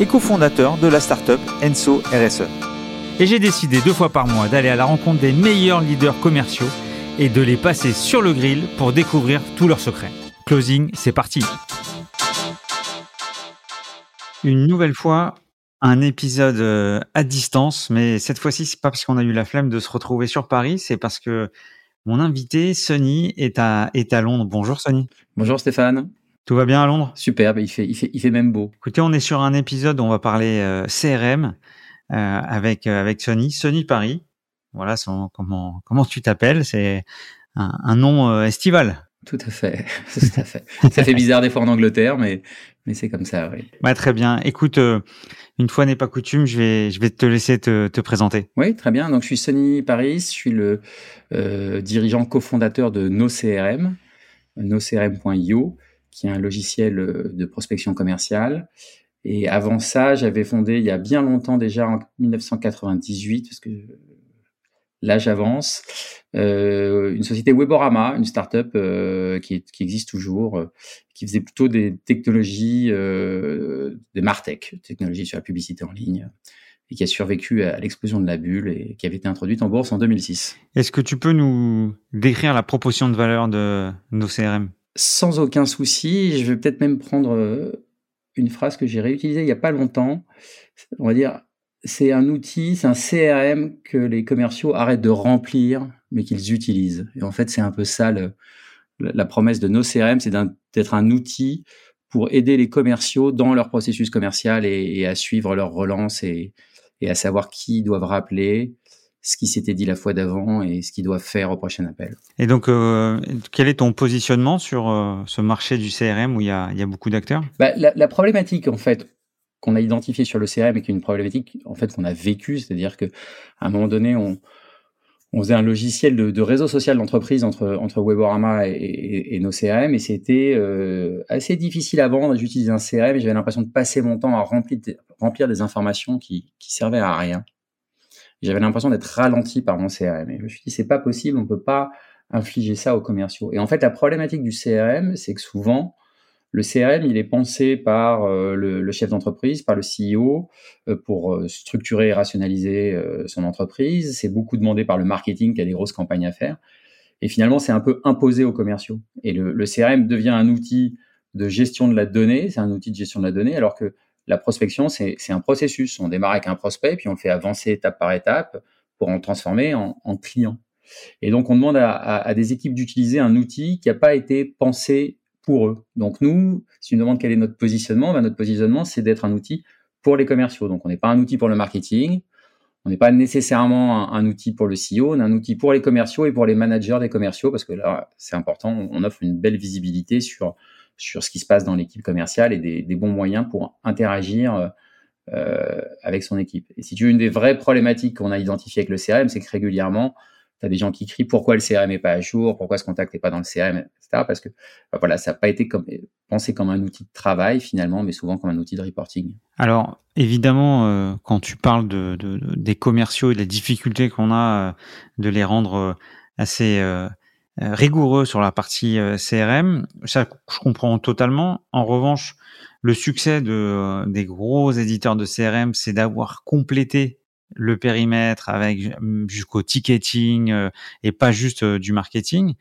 et cofondateur de la startup Enso RSE. Et j'ai décidé deux fois par mois d'aller à la rencontre des meilleurs leaders commerciaux et de les passer sur le grill pour découvrir tous leurs secrets. Closing, c'est parti. Une nouvelle fois, un épisode euh, à distance, mais cette fois-ci, c'est pas parce qu'on a eu la flemme de se retrouver sur Paris, c'est parce que mon invité, Sonny, est à, est à Londres. Bonjour Sonny. Bonjour Stéphane. Tout va bien à Londres? Superbe, il fait, il, fait, il fait même beau. Écoutez, on est sur un épisode où on va parler euh, CRM euh, avec, euh, avec Sonny, Sonny Paris. Voilà son, comment, comment tu t'appelles, c'est un, un nom euh, estival. Tout à fait, tout à fait. ça fait bizarre des fois en Angleterre, mais, mais c'est comme ça, oui. Ouais, très bien. Écoute, euh, une fois n'est pas coutume, je vais, je vais te laisser te, te présenter. Oui, très bien. Donc, je suis Sonny Paris, je suis le euh, dirigeant cofondateur de NoCRM, nocrm.io, qui est un logiciel euh, de prospection commerciale. Et avant ça, j'avais fondé il y a bien longtemps déjà, en 1998, parce que là j'avance, euh, une société Weborama, une startup euh, qui, existe toujours, euh, qui faisait plutôt des technologies, euh, des martech, technologies sur la publicité en ligne, et qui a survécu à l'explosion de la bulle et qui avait été introduite en bourse en 2006. Est-ce que tu peux nous décrire la proportion de valeur de nos CRM Sans aucun souci, je vais peut-être même prendre euh, une phrase que j'ai réutilisée il n'y a pas longtemps. On va dire, c'est un outil, c'est un CRM que les commerciaux arrêtent de remplir, mais qu'ils utilisent. Et en fait, c'est un peu ça la promesse de nos CRM, c'est d'être un outil pour aider les commerciaux dans leur processus commercial et, à suivre leur relance et, à savoir qui doivent rappeler, ce qui s'était dit la fois d'avant et ce qu'ils doivent faire au prochain appel. Et donc, euh, quel est ton positionnement sur euh, ce marché du CRM où il y a, il y a beaucoup d'acteurs? Bah, la, la problématique en fait qu'on a identifiée sur le CRM et qui est une problématique en fait qu'on a vécue, c'est-à-dire que à un moment donné on on faisait un logiciel de, de réseau social d'entreprise entre entre Weborama et, et- et nos CRM et c'était euh, assez difficile à vendre. J'utilisais un CRM et j'avais l'impression de passer mon temps à remplir des, remplir des informations qui qui servaient à rien. J'avais l'impression d'être ralenti par mon CRM et je me suis dit c'est pas possible, on peut pas infliger ça aux commerciaux. Et en fait la problématique du CRM c'est que souvent le CRM, il est pensé par euh, le, chef d'entreprise, par le CEO, euh, pour euh, structurer et rationaliser son entreprise. C'est beaucoup demandé par le marketing qui a des grosses campagnes à faire. Et finalement, c'est un peu imposé aux commerciaux. Et le CRM devient un outil de gestion de la donnée, c'est un outil de gestion de la donnée, alors que la prospection, c'est un processus. On démarre avec un prospect, puis on le fait avancer étape par étape pour en transformer en, en client. Et donc, on demande à, des équipes d'utiliser un outil qui n'a pas été pensé pour eux. Donc nous, si tu me demandes quel est notre positionnement, ben notre positionnement, c'est d'être un outil pour les commerciaux. Donc on n'est pas un outil pour le marketing, on n'est pas nécessairement un, un outil pour le CEO, on est un outil pour les commerciaux et pour les managers des commerciaux, parce que là, c'est important, on on offre une belle visibilité sur, sur ce qui se passe dans l'équipe commerciale et des, bons moyens pour interagir euh, avec son équipe. Et si tu veux, une des vraies problématiques qu'on a identifiées avec le CRM, c'est que régulièrement, tu as des gens qui crient pourquoi le CRM n'est pas à jour, pourquoi ce contact n'est pas dans le CRM, etc. Parce que bah voilà, ça n'a pas été pensé comme un outil de travail finalement, mais souvent comme un outil de reporting. Alors, évidemment, euh, quand tu parles de, de- de- des commerciaux et de la difficulté qu'on a euh, de les rendre euh, assez euh, euh, rigoureux sur la partie euh, CRM, ça, je comprends totalement. En revanche, le succès de, euh, des gros éditeurs de CRM, c'est d'avoir complété le périmètre avec euh, jusqu'au ticketing euh, et pas juste euh, du marketing.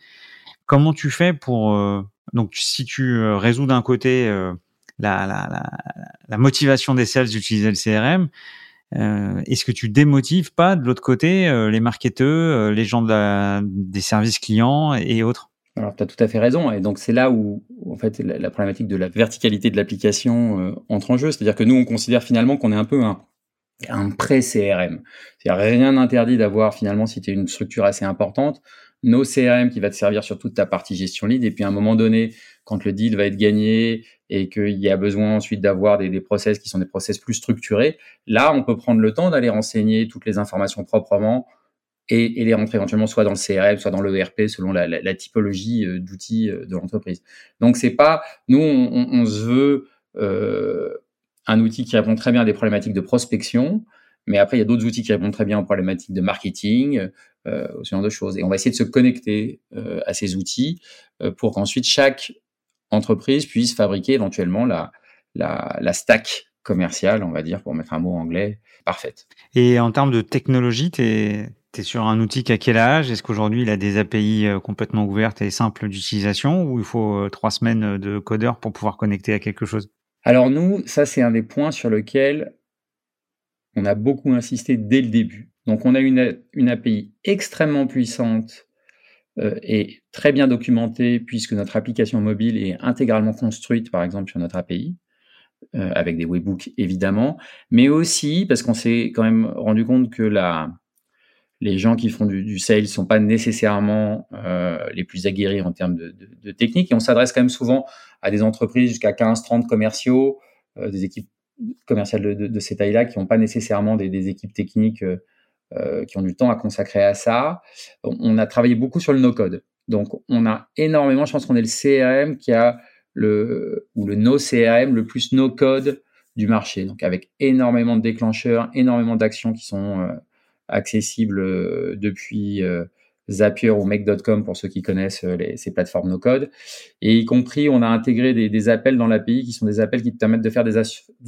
Comment tu fais pour euh, donc si tu euh, résous d'un côté euh, la, la, la, la motivation des sales d'utiliser le CRM, euh, est-ce que tu démotives pas de l'autre côté euh, les marketeurs, euh, les gens des services clients et autres? Alors, tu as tout à fait raison. Et donc, c'est là où, en fait, la, problématique de la verticalité de l'application entre en jeu. C'est-à-dire que nous, on considère finalement qu'on est un peu un, un pré-CRM. C'est-à-dire rien n'interdit d'avoir finalement, si tu es une structure assez importante, nos CRM qui va te servir sur toute ta partie gestion lead. Et puis à un moment donné, quand le deal va être gagné et qu'il y a besoin ensuite d'avoir des, process qui sont des process plus structurés, là, on peut prendre le temps d'aller renseigner toutes les informations proprement et, les rentrer éventuellement soit dans le CRM, soit dans l'ERP, selon la, typologie euh, d'outils euh, de l'entreprise. Donc c'est pas, nous, on, on, se veut euh, un outil qui répond très bien à des problématiques de prospection, mais après, il y a d'autres outils qui répondent très bien aux problématiques de marketing, euh, ce genre de choses. Et on va essayer de se connecter euh, à ces outils euh, pour qu'ensuite chaque entreprise puisse fabriquer éventuellement la, la, la stack commerciale, on va dire, pour mettre un mot anglais, parfaite. Et en termes de technologie, tu es, es, sur un outil qui a quel âge? Est-ce qu'aujourd'hui il a des API euh, complètement ouvertes et simples d'utilisation ou il faut euh, trois semaines de codeur pour pouvoir connecter à quelque chose? Alors nous, ça c'est un des points sur lequel on a beaucoup insisté dès le début. Donc on a une, une API extrêmement puissante euh, et très bien documentée puisque notre application mobile est intégralement construite par exemple sur notre API. Euh, avec des webbooks évidemment, mais aussi parce qu'on s'est quand même rendu compte que la, les gens qui font du, du sales sont pas nécessairement euh, les plus aguerris en termes de, de, technique et on s'adresse quand même souvent à des entreprises jusqu'à 15-30 commerciaux, des équipes commerciales de, de, ces tailles-là qui n'ont pas nécessairement des, équipes techniques euh, euh, qui ont du temps à consacrer à ça. On a travaillé beaucoup sur le no-code. Donc, on a énormément, je pense qu'on est le CRM qui a le, ou le no CRM le plus no-code du marché. Donc, avec énormément de déclencheurs, énormément d'actions qui sont euh, accessibles depuis Zapier ou Make.com pour ceux qui connaissent euh, ces plateformes no-code. Et y compris, on a intégré des, appels dans l'API qui sont des appels qui te permettent de faire des,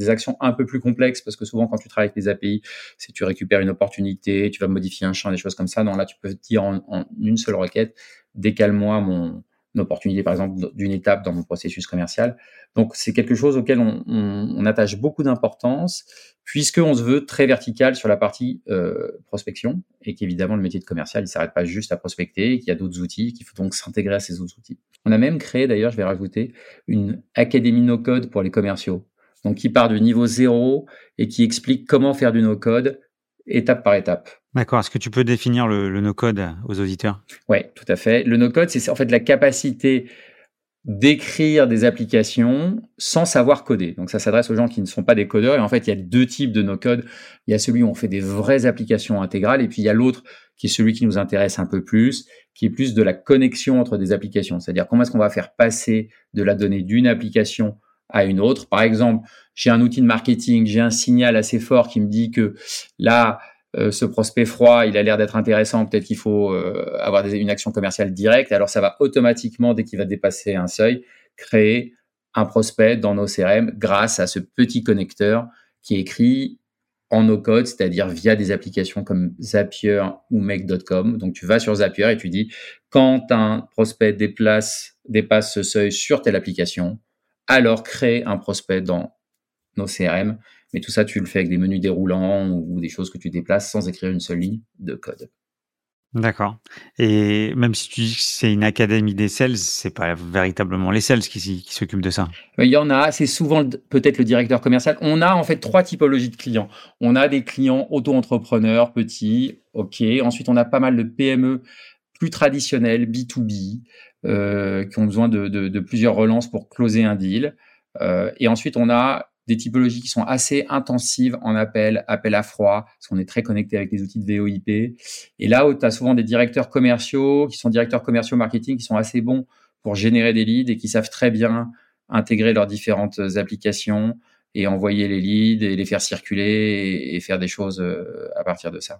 actions un peu plus complexes parce que souvent, quand tu travailles avec les API, c'est tu récupères une opportunité, tu vas modifier un champ, des choses comme ça. Donc là, tu peux dire en, en une seule requête, décale-moi mon, opportunité, par exemple, d'une étape dans mon processus commercial. Donc, c'est quelque chose auquel on, attache beaucoup d'importance, puisqu'on se veut très vertical sur la partie euh, prospection, et qu'évidemment, le métier de commercial, il s'arrête pas juste à prospecter, qu'il y a d'autres outils, qu'il faut donc s'intégrer à ces autres outils. On a même créé, d'ailleurs, je vais rajouter, une académie no-code pour les commerciaux. Donc, qui part du niveau zéro et qui explique comment faire du no-code étape par étape. D'accord. Est-ce que tu peux définir le, le no-code aux auditeurs? Oui, tout à fait. Le no-code, c'est en fait la capacité d'écrire des applications sans savoir coder. Donc ça s'adresse aux gens qui ne sont pas des codeurs. Et en fait, il y a deux types de no-code. Il y a celui où on fait des vraies applications intégrales, et puis il y a l'autre qui est celui qui nous intéresse un peu plus, qui est plus de la connexion entre des applications. C'est-à-dire comment est-ce qu'on va faire passer de la donnée d'une application à une autre. Par exemple, j'ai un outil de marketing, j'ai un signal assez fort qui me dit que là, euh, ce prospect froid, il a l'air d'être intéressant, peut-être qu'il faut euh, avoir une action commerciale directe. Alors ça va automatiquement, dès qu'il va dépasser un seuil, créer un prospect dans nos CRM grâce à ce petit connecteur qui est écrit en no-code, c'est-à-dire via des applications comme Zapier ou Make.com. Donc tu vas sur Zapier et tu dis quand un prospect déplace, dépasse ce seuil sur telle application, alors crée un prospect dans nos CRM mais tout ça, tu le fais avec des menus déroulants ou des choses que tu déplaces sans écrire une seule ligne de code. D'accord. Et même si tu dis que c'est une académie des sales, c'est pas véritablement les sales qui, qui s'occupent de ça. Il y en a, c'est souvent peut-être le directeur commercial. On a en fait trois typologies de clients. On a des clients auto-entrepreneurs, petits, ok. Ensuite, on a pas mal de PME plus traditionnels, B2B, euh, qui ont besoin de, de, de, plusieurs relances pour closer un deal. Euh, et ensuite, on a des typologies qui sont assez intensives en appel, appel à froid, parce qu'on est très connecté avec les outils de VOIP. Et là tu as souvent des directeurs commerciaux, qui sont directeurs commerciaux marketing, qui sont assez bons pour générer des leads et qui savent très bien intégrer leurs différentes applications et envoyer les leads et les faire circuler et, faire des choses euh, à partir de ça.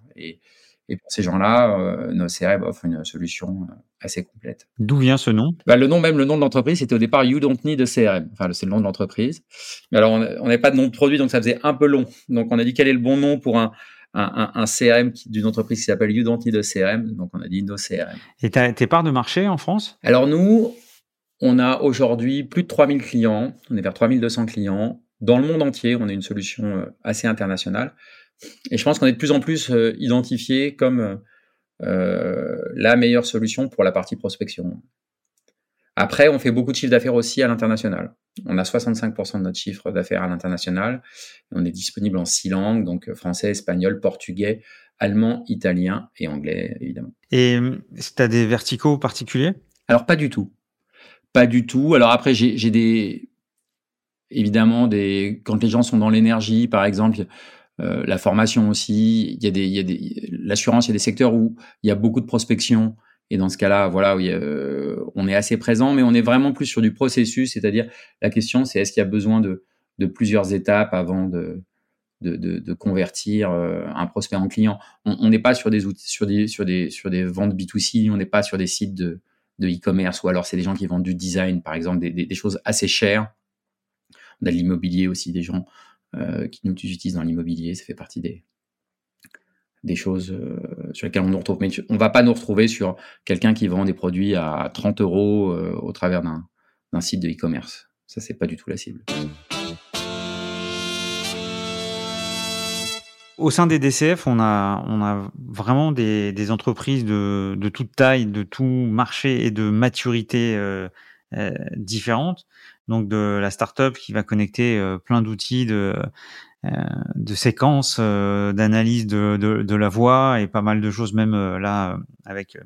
Et pour ces gens-là, euh, nos CRM offre une solution euh, assez complète. D'où vient ce nom? Bah, Le nom, même le nom de l'entreprise, c'était au départ You Don't Need a CRM. Enfin, c'est le nom de l'entreprise. Mais alors, on n'avait pas de nom de produit, donc ça faisait un peu long. Donc, on a dit quel est le bon nom pour un, un, un, CRM d'une entreprise qui s'appelle You Don't Need a CRM. Donc, on a dit No CRM. Et tes parts de marché en France? Alors, nous, on a aujourd'hui plus de 3000 clients. On est vers 3200 clients. Dans le monde entier, on a une solution euh, assez internationale. Et je pense qu'on est de plus en plus euh, identifié comme euh, la meilleure solution pour la partie prospection. Après, on fait beaucoup de chiffres d'affaires aussi à l'international. On a 65% de notre chiffre d'affaires à l'international. On est disponible en six langues, donc français, espagnol, portugais, allemand, italien et anglais, évidemment. Et tu as des verticaux particuliers? Alors, pas du tout. Pas du tout. Alors après, j'ai des... Évidemment, des, quand les gens sont dans l'énergie, par exemple, euh, la formation aussi, il y a des, il y a des, l'assurance, il y a des secteurs où il y a beaucoup de prospection. Et dans ce cas-là, voilà, euh, on est assez présent, mais on est vraiment plus sur du processus, c'est-à-dire la question, c'est est-ce qu'il y a besoin de, de plusieurs étapes avant de, de, de, convertir euh, un prospect en client? On n'est pas sur des outils, sur des, sur des, sur des ventes B2C, on n'est pas sur des sites de, de e-commerce, ou alors c'est des gens qui vendent du design, par exemple, des, des, choses assez chères. On a de l'immobilier aussi, des gens euh, qui nous utilisent dans l'immobilier, ça fait partie des, choses euh, sur lesquelles on nous retrouve. Mais on va pas nous retrouver sur quelqu'un qui vend des produits à 30 euros au travers d'un site de e-commerce. Ça, c'est pas du tout la cible. Au sein des DCF, on a, vraiment des, entreprises de, de, toute taille, de tout marché et de maturité euh, euh, différentes. Donc de la startup qui va connecter euh, plein d'outils de, euh, de séquences, euh, d'analyse de, de, la voix et pas mal de choses même là avec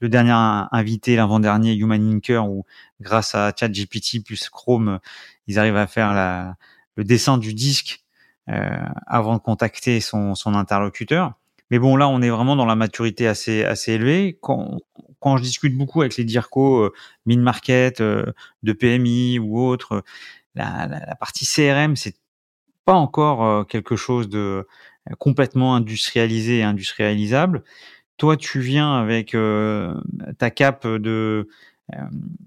le dernier invité, l'avant-dernier Human Inker, où grâce à ChatGPT plus Chrome, ils arrivent à faire le dessin du disque avant de contacter son, son, interlocuteur. Mais bon, là, on est vraiment dans la maturité assez, assez élevée. Quand je discute beaucoup avec les DIRCO, euh, mid-market, euh, de PMI ou autres, la, la, la partie CRM, c'est pas encore euh, quelque chose de complètement industrialisé et industrialisable. Toi, tu viens avec ta cape de euh,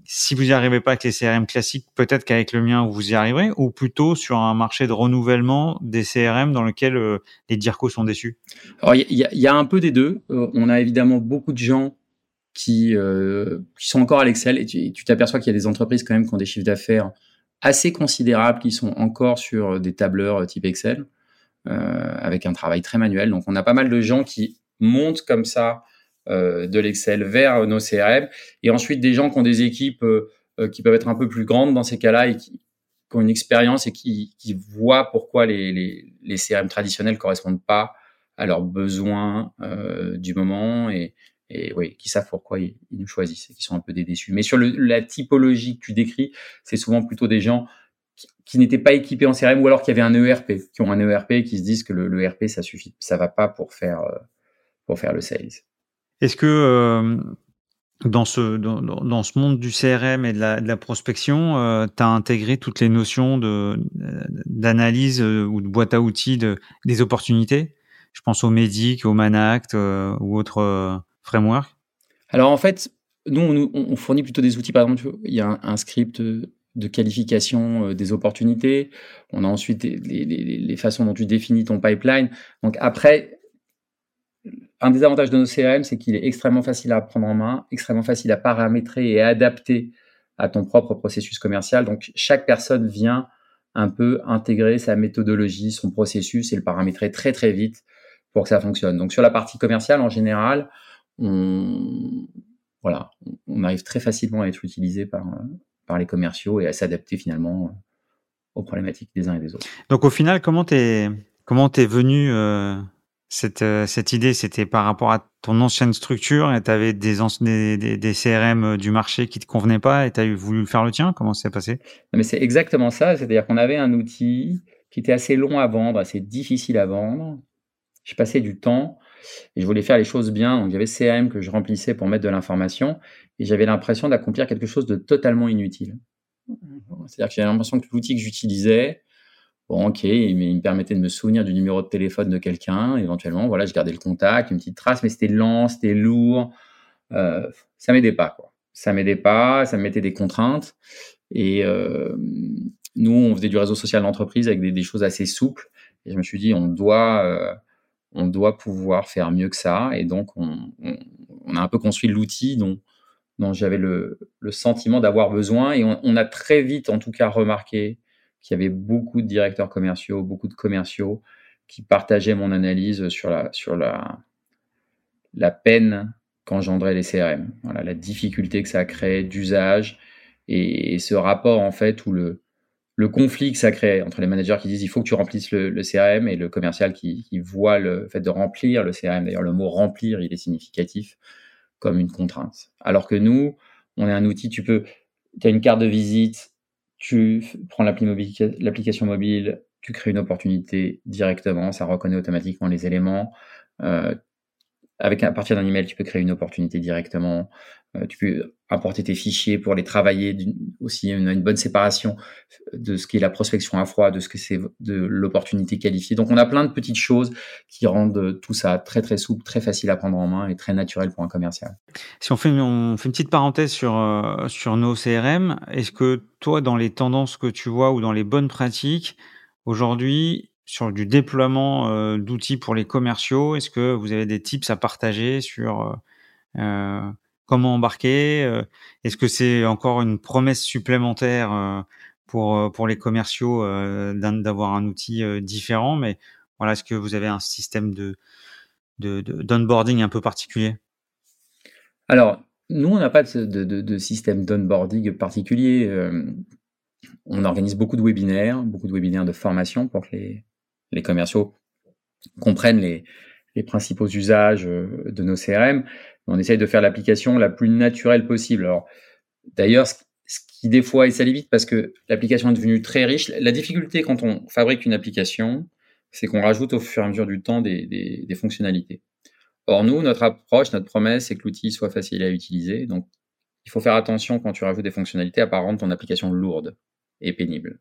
si vous n'y arrivez pas avec les CRM classiques, peut-être qu'avec le mien vous y arriverez, ou plutôt sur un marché de renouvellement des CRM dans lequel euh, les DIRCO sont déçus? Il y, y, a un peu des deux. Euh, on a évidemment beaucoup de gens qui, qui sont encore à l'Excel et tu t'aperçois qu'il y a des entreprises quand même qui ont des chiffres d'affaires assez considérables qui sont encore sur des tableurs type Excel avec un travail très manuel. Donc on a pas mal de gens qui montent comme ça euh, de l'Excel vers nos CRM, et ensuite des gens qui ont des équipes euh, euh, qui peuvent être un peu plus grandes dans ces cas-là et qui, ont une expérience et qui, voient pourquoi les, CRM traditionnels correspondent pas à leurs besoins du moment et, et oui, qui savent pourquoi ils, nous choisissent et qui sont un peu déçus. Mais sur la typologie que tu décris, c'est souvent plutôt des gens qui, n'étaient pas équipés en CRM ou alors qui avaient un ERP, qui ont un ERP et qui se disent que le, ERP ça suffit, ça va pas pour faire pour faire le sales. Est-ce que euh, dans, ce, dans, ce monde du CRM et de la, prospection, euh, tu as intégré toutes les notions d'analyse euh, ou de boîte à outils de, des opportunités? Je pense au Medic, au Manact ou autres frameworks. Alors en fait, nous, on, fournit plutôt des outils. Par exemple, il y a un, script de qualification des opportunités. On a ensuite les, les, les, façons dont tu définis ton pipeline. Donc après, un des avantages de nos CRM, c'est qu'il est extrêmement facile à prendre en main, extrêmement facile à paramétrer et à adapter à ton propre processus commercial. Donc, chaque personne vient un peu intégrer sa méthodologie, son processus et le paramétrer très, très vite pour que ça fonctionne. Donc, sur la partie commerciale, en général, on, voilà, on arrive très facilement à être utilisé par, par les commerciaux et à s'adapter finalement aux problématiques des uns et des autres. Donc, au final, comment t'es, comment t'es venu, euh cette, euh, cette idée, c'était par rapport à ton ancienne structure et tu avais des, des, des, CRM euh, du marché qui te convenaient pas et tu as voulu faire le tien? Comment ça s'est passé? Non, mais C'est exactement ça. C'est-à-dire qu'on avait un outil qui était assez long à vendre, assez difficile à vendre. Je passais du temps et je voulais faire les choses bien. Donc, j'avais CRM que je remplissais pour mettre de l'information et j'avais l'impression d'accomplir quelque chose de totalement inutile. C'est-à-dire que j'avais l'impression que l'outil que j'utilisais, Bon, ok, mais il me permettait de me souvenir du numéro de téléphone de quelqu'un. Éventuellement, voilà, je gardais le contact, une petite trace, mais c'était lent, c'était lourd. Euh, ça m'aidait pas, quoi. Ça m'aidait pas, ça me mettait des contraintes. Et euh, nous, on faisait du réseau social d'entreprise avec des, choses assez souples. Et je me suis dit, on doit, euh, on doit pouvoir faire mieux que ça. Et donc, on, a un peu construit l'outil dont, dont j'avais le, le, sentiment d'avoir besoin. Et on, a très vite, en tout cas, remarqué qu'il y avait beaucoup de directeurs commerciaux, beaucoup de commerciaux qui partageaient mon analyse sur la, sur la, la peine qu'engendraient les CRM. Voilà, la difficulté que ça a créé d'usage et, ce rapport en fait où le, le conflit que ça crée entre les managers qui disent il faut que tu remplisses le, CRM et le commercial qui, voit le fait de remplir le CRM. D'ailleurs, le mot remplir, il est significatif comme une contrainte. Alors que nous, on est un outil, tu peux, tu as une carte de visite, tu prends l'application mobile, tu crées une opportunité directement, ça reconnaît automatiquement les éléments. Euh, avec à partir d'un email, tu peux créer une opportunité directement. Euh, tu peux importer tes fichiers pour les travailler aussi une, une bonne séparation de ce qui est la prospection à froid, de ce que c'est de l'opportunité qualifiée. Donc on a plein de petites choses qui rendent tout ça très très souple, très facile à prendre en main et très naturel pour un commercial. Si on fait une, on fait une petite parenthèse sur euh, sur nos CRM, est-ce que toi dans les tendances que tu vois ou dans les bonnes pratiques aujourd'hui sur du déploiement euh, d'outils pour les commerciaux, est-ce que vous avez des tips à partager sur euh, comment embarquer euh, Est-ce que c'est encore une promesse supplémentaire euh, pour euh, les commerciaux d'avoir un outil différent? Mais voilà, est-ce que vous avez un système de d'onboarding un peu particulier? Alors, nous, on n'a pas de, de, système d'onboarding particulier. on organise beaucoup de webinaires, beaucoup de webinaires de formation pour que les, les commerciaux comprennent les, principaux usages de nos CRM on essaye de faire l'application la plus naturelle possible. Alors, d'ailleurs, ce qui des fois, et ça vite parce que l'application est devenue très riche. La difficulté quand on fabrique une application, c'est qu'on rajoute au fur et à mesure du temps des, fonctionnalités. Or, nous, notre approche, notre promesse, c'est que l'outil soit facile à utiliser. Donc, il faut faire attention quand tu rajoutes des fonctionnalités à pas rendre ton application lourde et pénible.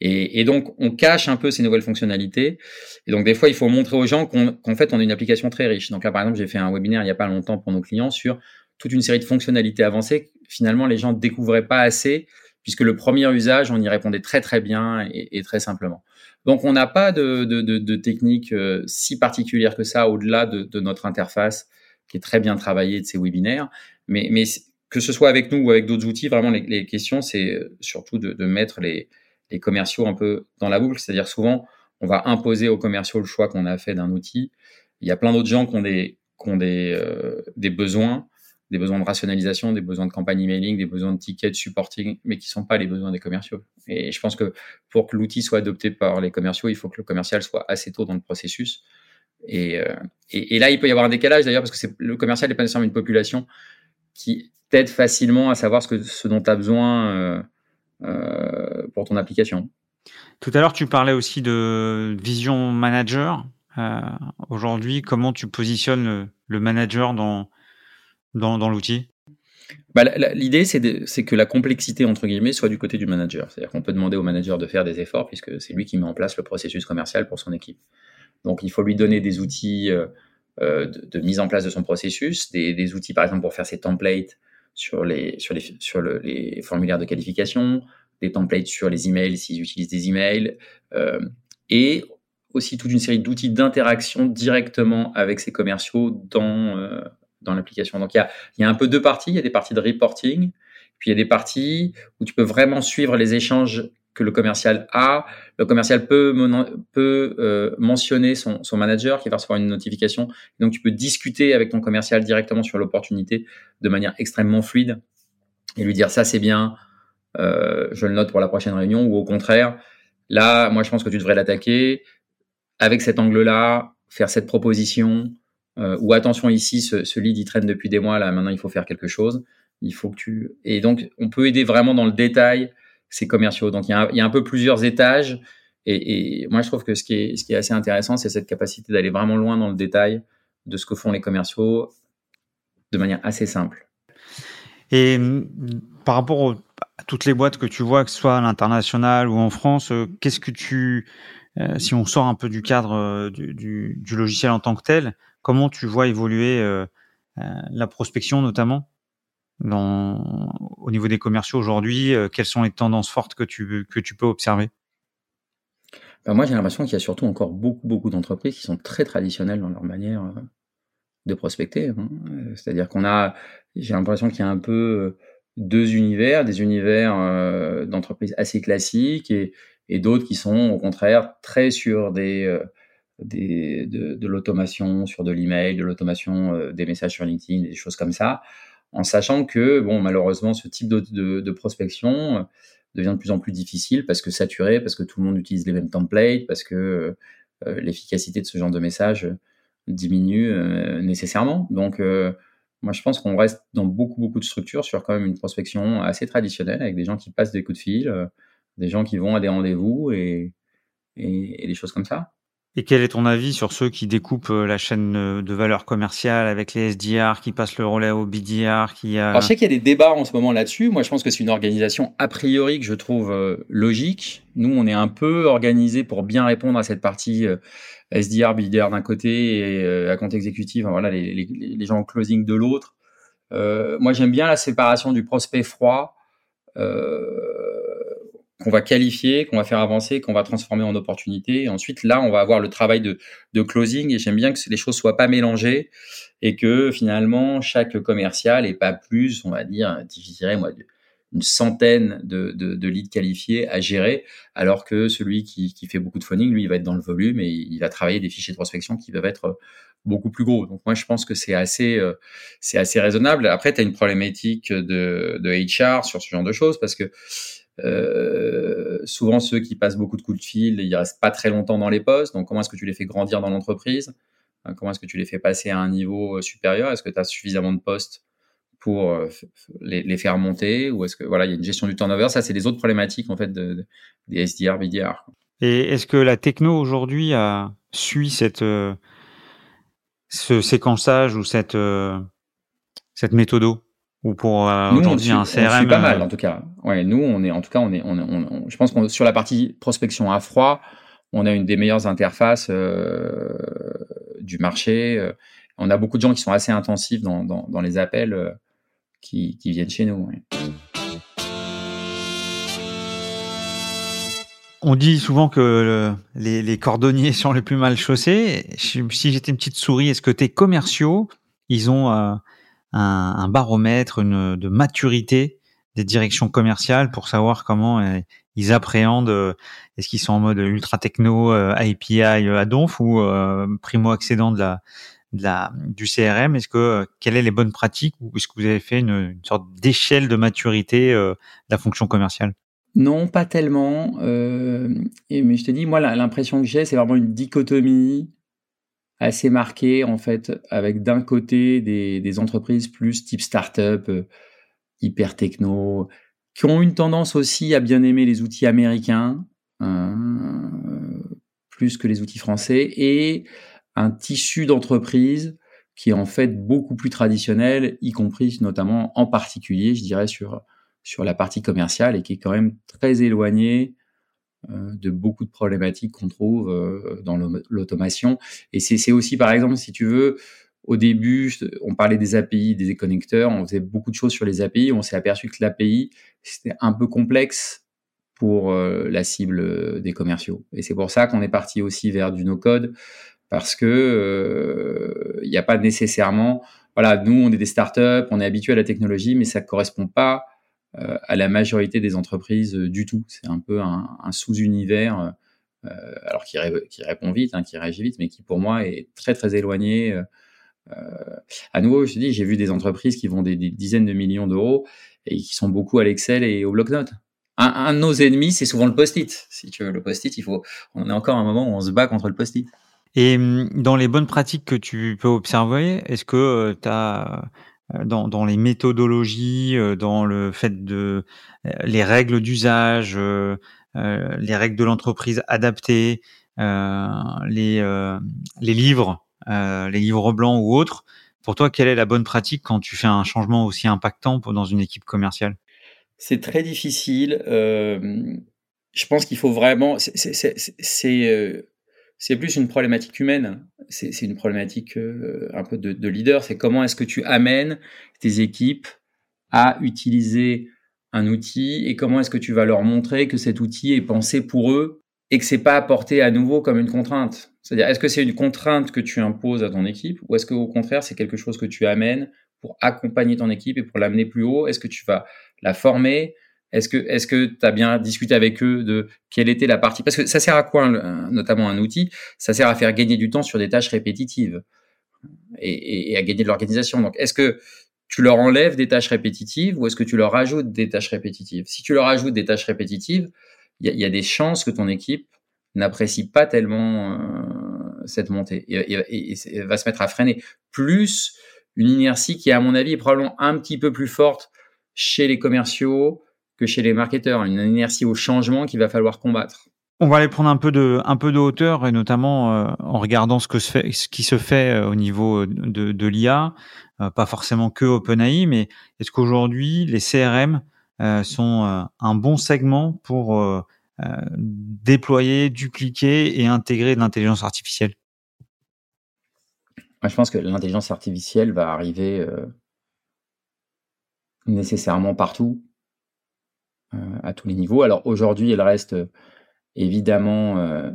Et, donc, on cache un peu ces nouvelles fonctionnalités. Et donc, des fois, il faut montrer aux gens qu'en fait, on a une application très riche. Donc là, par exemple, j'ai fait un webinaire il n'y a pas longtemps pour nos clients sur toute une série de fonctionnalités avancées. Finalement, les gens ne découvraient pas assez, puisque le premier usage, on y répondait très très bien et, très simplement. Donc, on n'a pas de, technique euh, si particulière que ça au-delà de, notre interface qui est très bien travaillée de ces webinaires. Mais, que ce soit avec nous ou avec d'autres outils, vraiment, les, les questions, c'est surtout de, mettre les, commerciaux un peu dans la boucle. C'est-à-dire souvent, on va imposer aux commerciaux le choix qu'on a fait d'un outil. Il y a plein d'autres gens qui ont des, qui ont des, euh, des besoins, des besoins de rationalisation, des besoins de campagne emailing, des besoins de tickets, de supporting, mais qui ne sont pas les besoins des commerciaux. Et je pense que pour que l'outil soit adopté par les commerciaux, il faut que le commercial soit assez tôt dans le processus. Et, euh, et, là, il peut y avoir un décalage d'ailleurs, parce que le commercial n'est pas nécessairement une population qui t'aide facilement à savoir ce, que, ce dont tu as besoin. Euh, pour ton application. Tout à l'heure, tu parlais aussi de vision manager. Euh, aujourd'hui, comment tu positionnes le, manager dans, dans, l'outil? Bah, L'idée, c'est que la complexité, entre guillemets, soit du côté du manager. C'est-à-dire qu'on peut demander au manager de faire des efforts puisque c'est lui qui met en place le processus commercial pour son équipe. Donc, il faut lui donner des outils euh, de, mise en place de son processus, des, des, outils, par exemple, pour faire ses templates sur les, sur les, sur les formulaires de qualification, des templates sur les emails s'ils utilisent des emails, euh, et aussi toute une série d'outils d'interaction directement avec ces commerciaux dans, euh, dans l'application. Donc il y a, y a un peu deux parties, il y a des parties de reporting, puis il y a des parties où tu peux vraiment suivre les échanges que le commercial a. Le commercial peut, peut euh, mentionner son, son, manager qui va recevoir une notification. Donc, tu peux discuter avec ton commercial directement sur l'opportunité de manière extrêmement fluide et lui dire ça c'est bien, euh, je le note pour la prochaine réunion, ou au contraire, là, moi je pense que tu devrais l'attaquer avec cet angle-là, faire cette proposition, euh, ou attention ici, ce, ce lead il traîne depuis des mois, là maintenant il faut faire quelque chose. Il faut que tu et donc on peut aider vraiment dans le détail ces commerciaux. Donc, il y a, un peu plusieurs étages. Et, moi, je trouve que ce qui est, assez intéressant, c'est cette capacité d'aller vraiment loin dans le détail de ce que font les commerciaux de manière assez simple. Et mm, par rapport à toutes les boîtes que tu vois, que ce soit à l'international ou en France, euh, qu'est-ce que tu, euh, si on sort un peu du cadre euh, du, logiciel en tant que tel, comment tu vois évoluer la prospection notamment? Au niveau des commerciaux aujourd'hui euh, Quelles sont les tendances fortes que tu, que tu peux observer? Ben Moi, j'ai l'impression qu'il y a surtout encore beaucoup, beaucoup d'entreprises qui sont très traditionnelles dans leur manière euh, de prospecter. Hein. Euh, c'est-à-dire qu'on a, j'ai l'impression qu'il y a un peu deux univers, des univers d'entreprises assez classiques et, et d'autres qui sont au contraire très sur des, des de, de l'automation, sur de l'email, de l'automation des messages sur LinkedIn, des choses comme ça en sachant que, bon, malheureusement, ce type de, prospection, devient de plus en plus difficile parce que saturé, parce que tout le monde utilise les mêmes templates, parce que euh, l'efficacité de ce genre de message diminue nécessairement. Donc, moi, je pense qu'on reste dans beaucoup, beaucoup de structures sur quand même une prospection assez traditionnelle avec des gens qui passent des coups de fil, des gens qui vont à des rendez-vous et des choses comme ça. Et quel est ton avis sur ceux qui découpent euh, la chaîne euh, de valeur commerciale avec les SDR, qui passent le relais au BDR, qui a... Alors, je sais qu'il y a des débats en ce moment là-dessus. Moi, je pense que c'est une organisation a priori que je trouve euh, logique. Nous, on est un peu organisé pour bien répondre à cette partie SDR, BDR d'un côté et à compte exécutif, voilà, les, gens en closing de l'autre. Euh, moi, j'aime bien la séparation du prospect froid. Euh, qu'on va qualifier, qu'on va faire avancer, qu'on va transformer en opportunité. Et ensuite, là, on va avoir le travail de, de closing. Et j'aime bien que les choses soient pas mélangées et que finalement, chaque commercial ait pas plus, on va dire, dirais, moi, une centaine de, de, de, leads qualifiés à gérer, alors que celui qui, qui, fait beaucoup de phoning, lui, il va être dans le volume et il va travailler des fichiers de prospection qui peuvent être beaucoup plus gros. Donc moi, je pense que c'est assez, euh, assez raisonnable. Après, tu as une problématique de, de HR sur ce genre de choses parce que euh, souvent, ceux qui passent beaucoup de coups de fil, ils restent pas très longtemps dans les postes. Donc, comment est-ce que tu les fais grandir dans l'entreprise? Hein, Comment est-ce que tu les fais passer à un niveau euh, supérieur? Est-ce que tu as suffisamment de postes pour euh, les, faire monter? Ou est-ce que voilà, il y a une gestion du turnover? Ça, c'est les autres problématiques en fait de, des SDR, BDR. Et est-ce que la techno aujourd'hui suit cette ce séquençage ou cette cette méthode? Ou pour euh, aujourd'hui un CRM on pas mal euh, en tout cas. Ouais, nous on est en tout cas on est on, on, je pense qu'on sur la partie prospection à froid, on a une des meilleures interfaces euh, du marché. On a beaucoup de gens qui sont assez intensifs dans, dans, dans les appels euh, qui, qui, viennent chez nous. On dit souvent que le, les, les, cordonniers sont les plus mal chaussés. Si j'étais une petite souris, est-ce que tes commerciaux, ils ont un, un baromètre une, de maturité des directions commerciales pour savoir comment euh, ils appréhendent euh, est-ce qu'ils sont en mode ultra techno euh, API à donf ou primo accédant de la, de la du CRM est-ce que quelles sont les bonnes pratiques ou est-ce que vous avez fait une, une sorte d'échelle de maturité de la fonction commerciale? Non, pas tellement. Mais je te dis, moi, l'impression que j'ai, c'est vraiment une dichotomie assez marqué en fait avec d'un côté des, entreprises plus type startup, euh, hyper techno, qui ont une tendance aussi à bien aimer les outils américains euh, plus que les outils français et un tissu d'entreprise qui est en fait beaucoup plus traditionnel, y compris notamment en particulier, je dirais sur sur la partie commerciale et qui est quand même très éloigné de beaucoup de problématiques qu'on trouve euh, dans l'automation. Et c'est aussi, par exemple, si tu veux, au début, on parlait des API, des connecteurs, on faisait beaucoup de choses sur les API, on s'est aperçu que l'API, c'était un peu complexe pour euh, la cible des commerciaux. Et c'est pour ça qu'on est parti aussi vers du no-code, parce que il n'y a pas nécessairement, voilà, nous on est des startups, on est habitué à la technologie, mais ça correspond pas euh, à la majorité des entreprises euh, du tout. C'est un peu un, un sous-univers, euh, alors qui, qui, répond vite, hein, qui réagit vite, mais qui pour moi est très très éloigné. à nouveau, je te dis, j'ai vu des entreprises qui vont des, dizaines de millions d'euros et qui sont beaucoup à l'Excel et au bloc-notes. Un, un, de nos ennemis, c'est souvent le post-it. Si tu veux, le post-it, il faut. On est encore à un moment où on se bat contre le post-it. Et hum, dans les bonnes pratiques que tu peux observer, est-ce que tu as euh, dans, dans, les méthodologies, euh, dans le fait de euh, les règles d'usage, les règles de l'entreprise adaptées, les, les livres, les livres blancs ou autres. Pour toi, quelle est la bonne pratique quand tu fais un changement aussi impactant dans une équipe commerciale? C'est très difficile. Euh, je pense qu'il faut vraiment. C'est c'est plus une problématique humaine. C'est une problématique euh, un peu de, de leader. C'est comment est-ce que tu amènes tes équipes à utiliser un outil et comment est-ce que tu vas leur montrer que cet outil est pensé pour eux et que c'est pas apporté à nouveau comme une contrainte. C'est-à-dire, est-ce que c'est une contrainte que tu imposes à ton équipe ou est-ce qu'au contraire, c'est quelque chose que tu amènes pour accompagner ton équipe et pour l'amener plus haut? Est-ce que tu vas la former est-ce que est-ce que tu as bien discuté avec eux de quelle était la partie? Parce que ça sert à quoi, notamment un outil? Ça sert à faire gagner du temps sur des tâches répétitives et, et, à gagner de l'organisation. Donc, est-ce que tu leur enlèves des tâches répétitives ou est-ce que tu leur rajoutes des tâches répétitives? Si tu leur rajoutes des tâches répétitives, il y, a des chances que ton équipe n'apprécie pas tellement euh, cette montée et, va se mettre à freiner. Plus une inertie qui, à mon avis, est probablement un petit peu plus forte chez les commerciaux que chez les marketeurs. Une inertie au changement qu'il va falloir combattre. On va aller prendre un peu de, un peu de hauteur et notamment euh, en regardant ce, que se fait, ce qui se fait euh, au niveau de, de l'IA, euh, pas forcément que OpenAI, mais est-ce qu'aujourd'hui les CRM sont un bon segment pour déployer, dupliquer et intégrer de l'intelligence artificielle? Je pense que l'intelligence artificielle va arriver nécessairement partout, à tous les niveaux. Alors aujourd'hui, elle reste évidemment euh,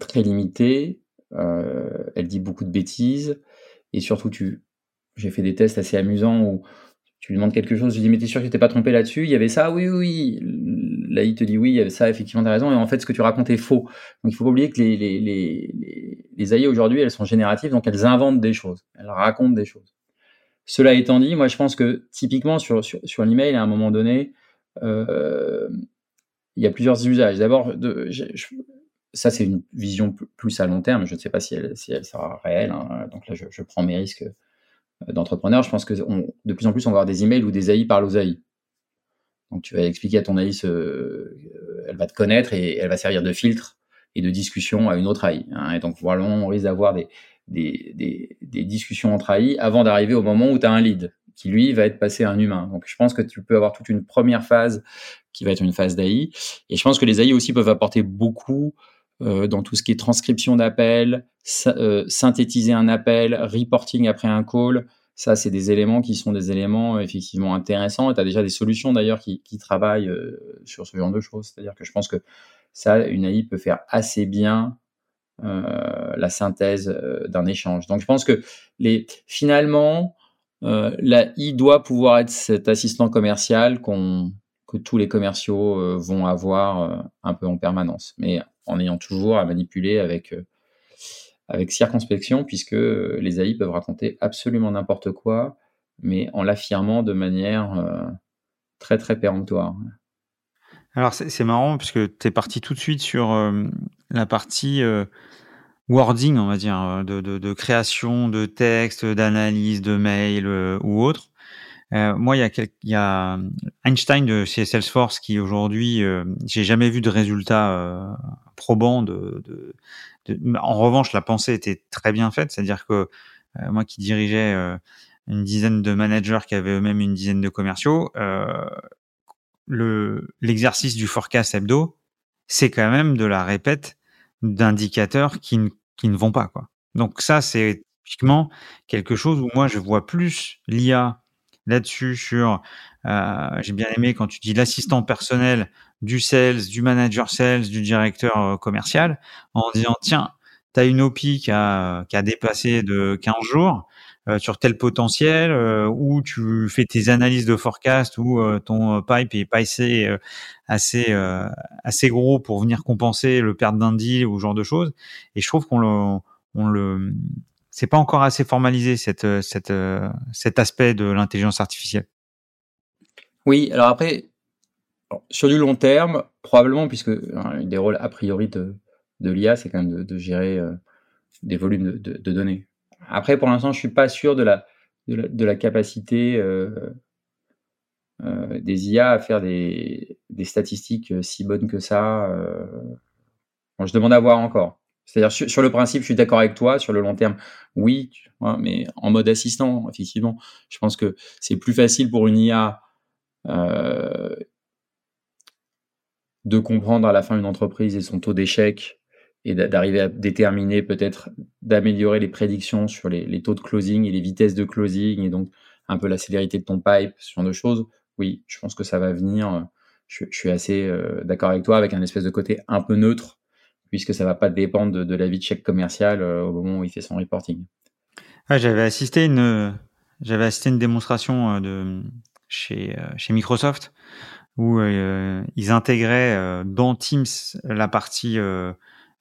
très limitée. Euh, elle dit beaucoup de bêtises. Et surtout, tu, j'ai fait des tests assez amusants où tu lui demandes quelque chose, je lui dis mais t'es sûr que tu t'es pas trompé là-dessus? Il y avait ça, oui, oui. Il te dit oui, il y avait ça, effectivement, t'as raison. Et en fait, ce que tu racontes est faux. Donc, il faut pas oublier que les, les, les, les AI aujourd'hui, elles sont génératives, donc elles inventent des choses, elles racontent des choses. Cela étant dit, moi, je pense que typiquement sur, sur, sur l'email, à un moment donné, euh, il y a plusieurs usages. D'abord, ça c'est une vision plus à long terme. Je ne sais pas si elle, sera réelle. Hein. Donc là, je, prends mes risques euh, d'entrepreneur. Je pense que de plus en plus, on va avoir des emails où des AI parlent aux AI. Donc tu vas expliquer à ton AI, ce, elle va te connaître et elle va servir de filtre et de discussion à une autre AI. Hein. Et donc voilà, on risque d'avoir des, discussions entre AI avant d'arriver au moment où tu as un lead qui lui va être passé à un humain. Donc je pense que tu peux avoir toute une première phase qui va être une phase d'AI. Et je pense que les AI aussi peuvent apporter beaucoup euh, dans tout ce qui est transcription d'appels, euh, synthétiser un appel, reporting après un call. Ça, c'est des éléments qui sont des éléments effectivement intéressants. Et tu as déjà des solutions d'ailleurs qui, travaillent euh, sur ce genre de choses. C'est-à-dire que je pense que ça, une AI peut faire assez bien euh, la synthèse euh, d'un échange. Donc je pense que les, finalement, euh, la I doit pouvoir être cet assistant commercial qu'on que tous les commerciaux euh, vont avoir euh, un peu en permanence, mais en ayant toujours à manipuler avec avec circonspection, puisque les AI peuvent raconter absolument n'importe quoi, mais en l'affirmant de manière très très péremptoire. Alors c'est marrant, puisque tu es parti tout de suite sur la partie wording, on va dire, euh, de, de, de création de texte, d'analyse, de mail euh, ou autre. Euh, moi, il y, a il y a Einstein de chez Salesforce qui aujourd'hui, euh, j'ai jamais vu de résultat probant. De, de, En revanche, la pensée était très bien faite, c'est-à-dire que moi qui dirigeais une dizaine de managers qui avaient eux-mêmes une dizaine de commerciaux, le l'exercice du forecast hebdo, c'est quand même de la répète d'indicateurs qui ne, ne vont pas. Quoi. Donc ça, c'est typiquement quelque chose où moi, je vois plus l'IA là-dessus sur... Euh, J'ai bien aimé quand tu dis l'assistant personnel du sales, du manager sales, du directeur euh, commercial, en disant, tiens, tu as une OPI qui a, qui a dépassé de 15 jours, euh, sur tel potentiel, euh, où tu fais tes analyses de forecast, où euh, ton pipe est pas assez assez assez gros pour venir compenser le perte d'un deal ou ce genre de choses. Et je trouve qu'on le on le c'est pas encore assez formalisé cette cette cet aspect de l'intelligence artificielle. Oui, alors après sur du long terme, probablement puisque un des rôles a priori de de l'IA, c'est quand même de, de gérer des volumes de, de, de données. Après, pour l'instant, je suis pas sûr de la, de la, capacité euh, euh, des IA à faire des, des, statistiques euh, si bonnes que ça. Je demande à voir encore. C'est-à-dire, sur, le principe, je suis d'accord avec toi. Sur le long terme, oui, mais en mode assistant, effectivement, je pense que c'est plus facile pour une IA de comprendre à la fin une entreprise et son taux d'échec et d'arriver à déterminer peut-être d'améliorer les prédictions sur les, taux de closing et les vitesses de closing et donc un peu la célérité de ton pipe, ce genre de choses, oui, je pense que ça va venir. Je, suis assez euh, d'accord avec toi avec un espèce de côté un peu neutre puisque ça va pas dépendre de, de la vie de chèque commercial euh, au moment où il fait son reporting. J'avais assisté une j'avais assisté une démonstration euh, de chez chez Microsoft où ils intégraient dans Teams la partie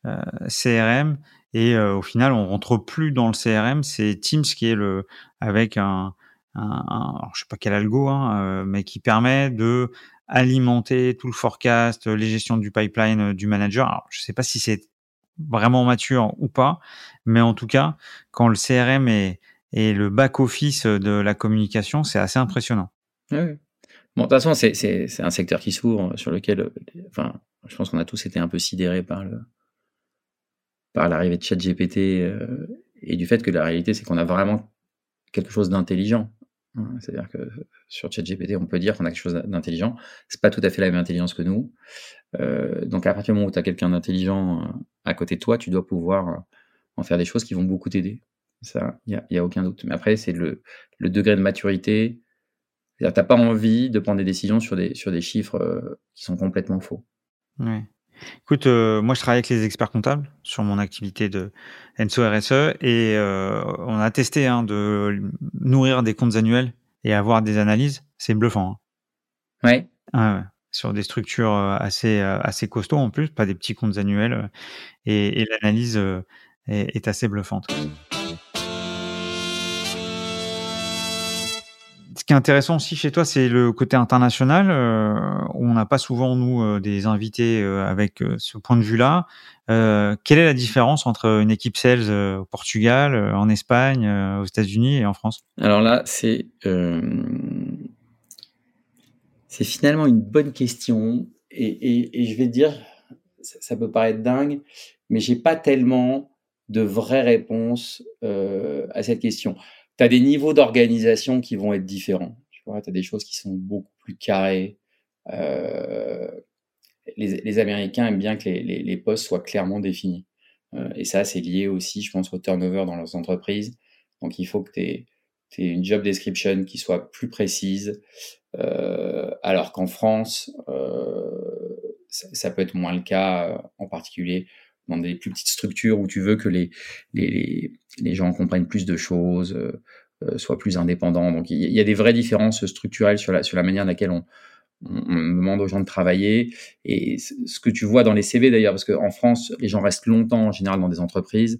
CRM et euh, au final on rentre plus dans le CRM c'est Teams qui est le avec un un, je sais pas quel algo, hein, mais qui permet de alimenter tout le forecast, les gestions du pipeline du manager. Alors, je sais pas si c'est vraiment mature ou pas, mais en tout cas, quand le CRM est, et le back-office de la communication, c'est assez impressionnant. Oui. Bon, de toute façon, c'est un secteur qui s'ouvre, sur lequel, enfin, je pense qu'on a tous été un peu sidérés par le par l'arrivée de ChatGPT euh, et du fait que la réalité, c'est qu'on a vraiment quelque chose d'intelligent. Hein. C'est-à-dire que sur ChatGPT, on peut dire qu'on a quelque chose d'intelligent. C'est pas tout à fait la même intelligence que nous. Euh, donc, à partir du moment où tu as quelqu'un d'intelligent euh, à côté de toi, tu dois pouvoir en faire des choses qui vont beaucoup t'aider. Ça, il n'y a, a, aucun doute. Mais après, c'est le, degré de maturité. Tu n'as pas envie de prendre des décisions sur des, sur des chiffres euh, qui sont complètement faux. Ouais. Écoute, euh, moi je travaille avec les experts comptables sur mon activité de Enso RSE et euh, on a testé hein, de nourrir des comptes annuels et avoir des analyses. C'est bluffant. Hein. Ouais. Ah ouais. Sur des structures assez, assez costauds en plus, pas des petits comptes annuels. Et, et l'analyse est, est assez bluffante. Intéressant aussi chez toi, c'est le côté international. Euh, on n'a pas souvent, nous, euh, des invités euh, avec ce point de vue-là. quelle est la différence entre une équipe sales au Portugal, en Espagne, aux États-Unis et en France? Alors là, c'est c'est finalement une bonne question. Et, je vais dire, ça, peut paraître dingue, mais j'ai pas tellement de vraies réponses à cette question tu as des niveaux d'organisation qui vont être différents. Tu vois, tu as des choses qui sont beaucoup plus carrées. Euh, les, Américains aiment bien que les, postes soient clairement définis. Euh, et ça, c'est lié aussi, je pense, au turnover dans leurs entreprises. Donc, il faut que tu aies, une job description qui soit plus précise. Euh, alors qu'en France, ça, peut être moins le cas, en particulier dans des plus petites structures où tu veux que les, les, les gens comprennent plus de choses, euh, euh, soient plus indépendants. Donc il y, a des vraies différences structurelles sur la, sur la manière dans laquelle on, on, demande aux gens de travailler. Et ce que tu vois dans les CV d'ailleurs, parce qu'en France, les gens restent longtemps en général dans des entreprises.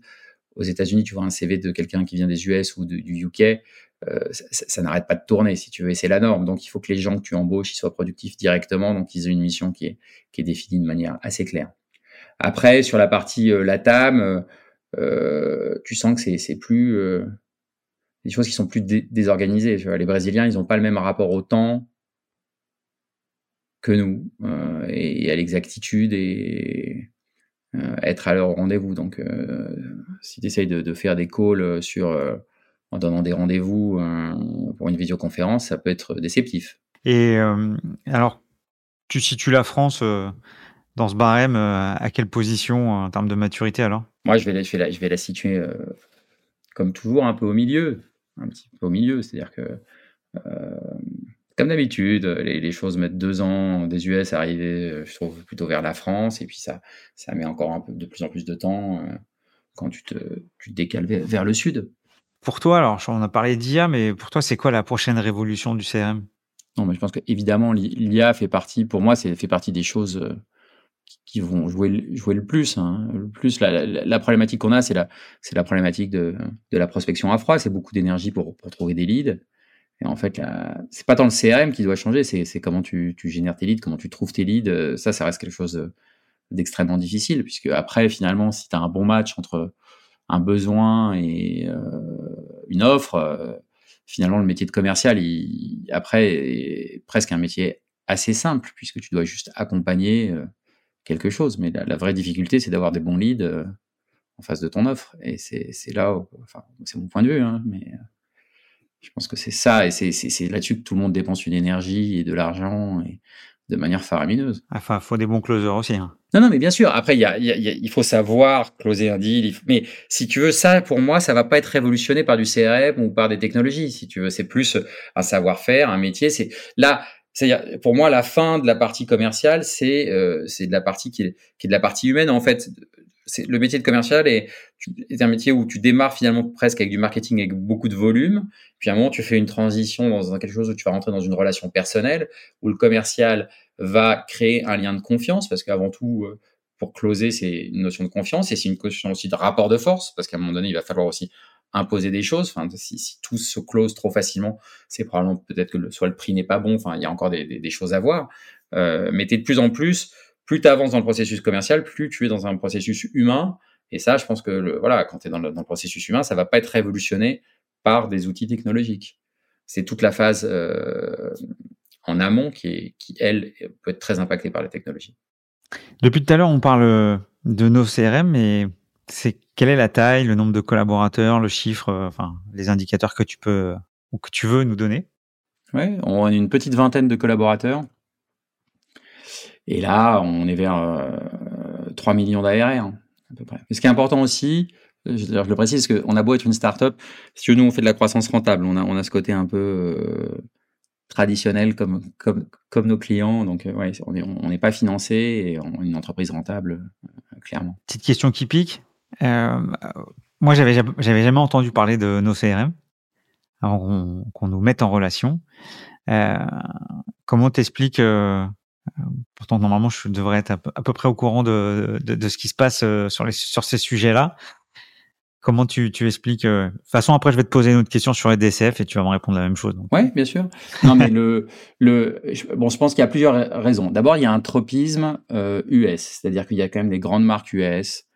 Aux États-Unis, tu vois un CV de quelqu'un qui vient des US ou du UK, euh, ça, n'arrête pas de tourner, si tu veux, et c'est la norme. Donc, il faut que les gens que tu embauches ils soient productifs directement, donc ils aient une mission qui est, qui est définie de manière assez claire. Après, sur la partie euh, LATAM, euh, euh, tu sens que c'est plus des choses qui sont plus désorganisées. Les Brésiliens, ils n'ont pas le même rapport au temps que nous et, à l'exactitude et être à leur rendez-vous. Donc, si tu essayes de, faire des calls sur, en donnant des rendez-vous pour une visioconférence, ça peut être déceptif. Et alors, tu situes la France dans ce barème, euh, à quelle position en termes de maturité alors? Moi, je vais, la, je, vais la, je vais la situer euh, comme toujours un peu au milieu, un petit peu au milieu, c'est-à-dire que euh, comme d'habitude, les, choses mettent deux ans des US à arriver, je trouve, plutôt vers la France, et puis ça, ça met encore un peu de plus en plus de temps quand tu te, tu te décales vers, le sud. Pour toi, alors, on a parlé d'IA, mais pour toi, c'est quoi la prochaine révolution du CRM Non, mais je pense qu'évidemment, l'IA fait partie, pour moi, c'est fait partie des choses qui vont jouer, jouer le plus. Hein. Le plus la, problématique qu'on a, c'est la, c'est la problématique de, de la prospection à froid. C'est beaucoup d'énergie pour, pour trouver des leads. Et en fait, c'est pas tant le CRM qui doit changer, c'est, comment tu, tu génères tes leads, comment tu trouves tes leads. Ça, ça reste quelque chose d'extrêmement difficile, puisque après, finalement, si tu as un bon match entre un besoin et euh, une offre, euh, finalement, le métier de commercial, après, est presque un métier assez simple, puisque tu dois juste accompagner. Euh, quelque chose. Mais la, vraie difficulté, c'est d'avoir des bons leads euh, en face de ton offre. Et c'est là, où, enfin, c'est mon point de vue, hein, mais euh, je pense que c'est ça. Et c'est là-dessus que tout le monde dépense une énergie et de l'argent et de manière faramineuse. Enfin, il faut des bons closers aussi. Hein. Non, non, mais bien sûr. Après, y a, y a, il faut savoir closer un deal. Mais si tu veux, ça, pour moi, ça va pas être révolutionné par du CRM ou par des technologies. Si tu veux, c'est plus un savoir-faire, un métier. C'est là, c'est-à-dire, pour moi, la fin de la partie commerciale, c'est euh, c'est de la partie qui est, qui est de la partie humaine. En fait, c'est le métier de commercial est, est un métier où tu démarres finalement presque avec du marketing avec beaucoup de volume. Puis à un moment, tu fais une transition dans quelque chose où tu vas rentrer dans une relation personnelle, où le commercial va créer un lien de confiance, parce qu'avant tout, euh, pour closer, c'est une notion de confiance et c'est une notion aussi de rapport de force, parce qu'à un moment donné, il va falloir aussi imposer des choses. Enfin, si, si tout se close trop facilement, c'est probablement peut-être que le, soit le prix n'est pas bon. Enfin, il y a encore des, des, choses à voir. Euh, mais tu de plus en plus, plus tu avances dans le processus commercial, plus tu es dans un processus humain. Et ça, je pense que le, voilà, quand tu es dans le, dans le, processus humain, ça va pas être révolutionné par des outils technologiques. C'est toute la phase euh, en amont qui, est, qui, elle, peut être très impactée par la technologie. Depuis tout à l'heure, on parle de nos CRM, mais c'est quelle est la taille, le nombre de collaborateurs, le chiffre, euh, enfin les indicateurs que tu peux ou que tu veux nous donner? Ouais, on a une petite vingtaine de collaborateurs. Et là, on est vers 3 euh, millions d'ARR à peu près. ce qui est important aussi, je, le précise, parce qu'on a beau être une start-up, si nous on fait de la croissance rentable, on a, on a ce côté un peu euh, traditionnel comme, comme, comme nos clients. Donc, ouais, on n'est on pas financé et on est une entreprise rentable, clairement. Petite question qui pique. Euh, moi, j'avais j'avais jamais entendu parler de nos CRM qu'on nous mette en relation. Euh, comment t'expliques euh, Pourtant, normalement, je devrais être à peu, près au courant de, de, de, ce qui se passe euh, sur, les, sur ces sujets-là. Comment tu, tu expliques euh, De toute façon, après, je vais te poser une autre question sur les DCF et tu vas me répondre la même chose. Oui, bien sûr. Non, mais le, le, bon, je pense qu'il y a plusieurs raisons. D'abord, il y a un tropisme euh, US, c'est-à-dire qu'il y a quand même des grandes marques US euh,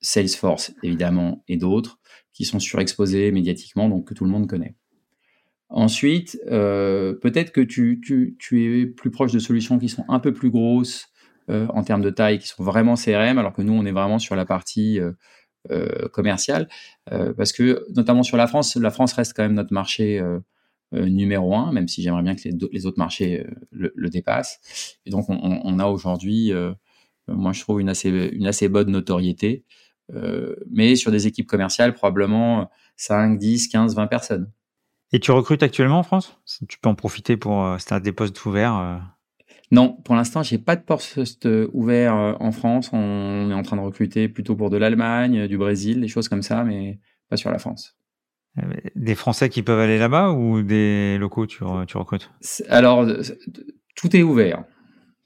Salesforce évidemment et d'autres qui sont surexposés médiatiquement, donc que tout le monde connaît. Ensuite, euh, peut-être que tu, es plus proche de solutions qui sont un peu plus grosses euh, en termes de taille, qui sont vraiment CRM, alors que nous, on est vraiment sur la partie commerciale, parce que notamment sur la France, la France reste quand même notre marché numéro un, même si j'aimerais bien que les, autres marchés le, dépassent. Et donc, on, on a aujourd'hui moi, je trouve une assez, une assez bonne notoriété. Euh, mais sur des équipes commerciales, probablement 5, 10, 15, 20 personnes. Et tu recrutes actuellement en France? Tu peux en profiter pour euh, si des postes ouverts euh. Non, pour l'instant, j'ai pas de poste ouvert en France. On est en train de recruter plutôt pour de l'Allemagne, du Brésil, des choses comme ça, mais pas sur la France. Des Français qui peuvent aller là-bas ou des locaux tu, tu recrutes? Alors, tout est ouvert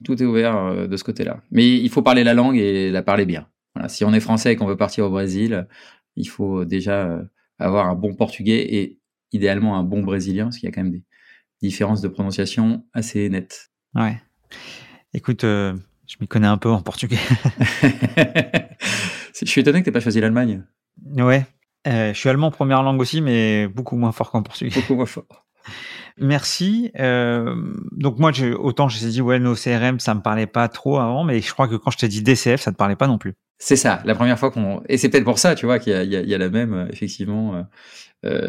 tout est ouvert euh, de ce côté-là. Mais il faut parler la langue et la parler bien. Voilà. Si on est français et qu'on veut partir au Brésil, il faut déjà euh, avoir un bon portugais et idéalement un bon brésilien, parce qu'il y a quand même des différences de prononciation assez nettes. Ouais. Écoute, euh, je m'y connais un peu en portugais. je suis étonné que tu n'aies pas choisi l'Allemagne. Ouais. je suis allemand première langue aussi, mais beaucoup moins fort qu'en portugais. Beaucoup moins fort. Merci. Euh, donc moi, je, autant je t'ai dit ouais, nos CRM, ça me parlait pas trop avant, mais je crois que quand je t'ai dit DCF, ça te parlait pas non plus. C'est ça. La première fois qu'on et c'est peut-être pour ça, tu vois, qu'il y, y, y a, la même euh, effectivement euh,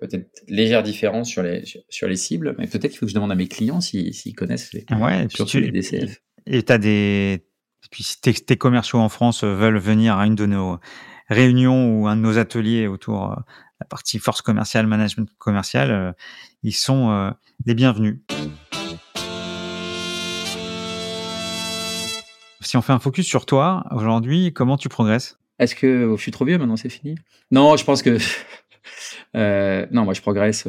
peut-être légère différence sur les sur les cibles, mais peut-être qu'il faut que je demande à mes clients s'ils connaissent les, ouais, surtout les DCF. Et t'as des puis si tes, tes commerciaux en France veulent venir à une de nos réunions ou un de nos ateliers autour la partie force commerciale, management commercial, euh, ils sont euh, les bienvenus. Si on fait un focus sur toi, aujourd'hui, comment tu progresses? Est-ce que oh, je suis trop vieux maintenant, c'est fini? Non, je pense que... euh, non, moi je progresse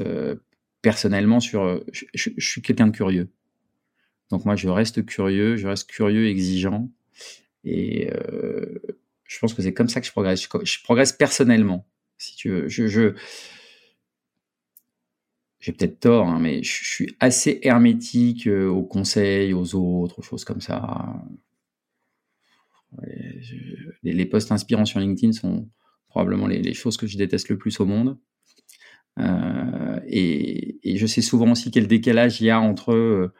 personnellement sur... Je, suis quelqu'un de curieux. Donc moi je reste curieux, je reste curieux, exigeant. Et je pense que c'est comme ça que je progresse. je progresse personnellement si tu veux. Je, j'ai peut-être tort, hein, mais je, suis assez hermétique euh, aux conseils, aux autres, aux choses comme ça. les, posts inspirants sur LinkedIn sont probablement les, choses que je déteste le plus au monde. Euh, et, je sais souvent aussi quel décalage il y a entre euh,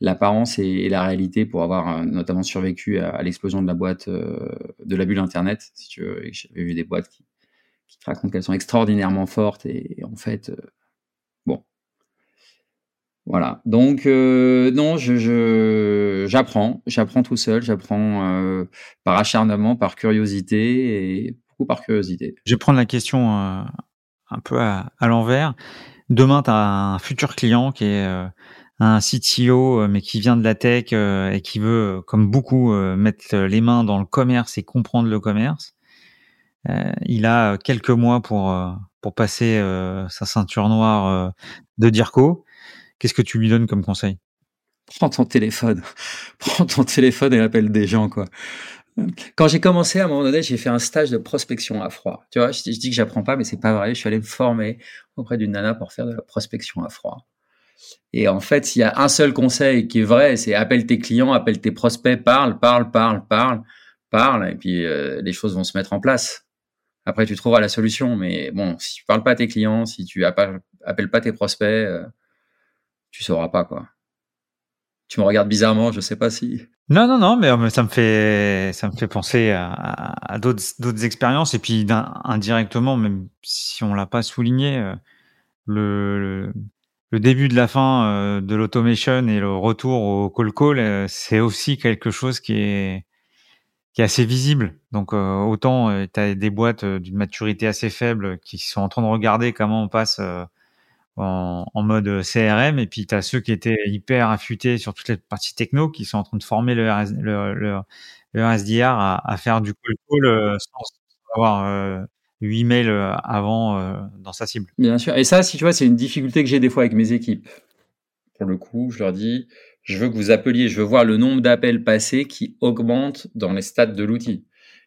l'apparence et, la réalité pour avoir notamment survécu à, l'explosion de la boîte de la bulle Internet. Si tu veux, j'avais vu des boîtes qui, qui te racontent qu'elles sont extraordinairement fortes et, en fait, euh, bon. Voilà. Donc, euh, non, je, j'apprends, j'apprends tout seul, j'apprends euh, par acharnement, par curiosité et beaucoup par curiosité. Je vais prendre la question un peu à, l'envers. Demain, tu as un futur client qui est un CTO, mais qui vient de la tech et qui veut, comme beaucoup, mettre les mains dans le commerce et comprendre le commerce. Euh, il a quelques mois pour euh, pour passer euh, sa ceinture noire de Dirco. Qu'est-ce que tu lui donnes comme conseil? Prends ton téléphone, prends ton téléphone et appelle des gens quoi. Quand j'ai commencé, à un moment donné, j'ai fait un stage de prospection à froid. Tu vois, je, dis que j'apprends pas, mais c'est pas vrai. Je suis allé me former auprès d'une nana pour faire de la prospection à froid. Et en fait, s'il y a un seul conseil qui est vrai, c'est appelle tes clients, appelle tes prospects, parle, parle, parle, parle, parle, et puis les choses vont se mettre en place. Après, tu trouveras la solution, mais bon, si tu parles pas à tes clients, si tu appelles, pas tes prospects, euh, tu sauras pas quoi. Tu me regardes bizarrement, je sais pas si. Non, non, non, mais ça me fait, ça me fait penser à, d'autres, d'autres expériences et puis indirectement, même si on l'a pas souligné, euh, le, le début de la fin euh, de l'automation et le retour au call call, c'est aussi quelque chose qui est assez visible. Donc euh, autant tu as des boîtes d'une maturité assez faible qui sont en train de regarder comment on passe en, mode CRM et puis tu as ceux qui étaient hyper affûtés sur toutes les parties techno qui sont en train de former le, le, le, le SDR à, faire du call call sans avoir 8 mails euh, avant euh, dans sa cible. Bien sûr. Et ça, si tu vois, c'est une difficulté que j'ai des fois avec mes équipes. Pour le coup, je leur dis, je veux que vous appeliez, je veux voir le nombre d'appels passés qui augmente dans les stades de l'outil.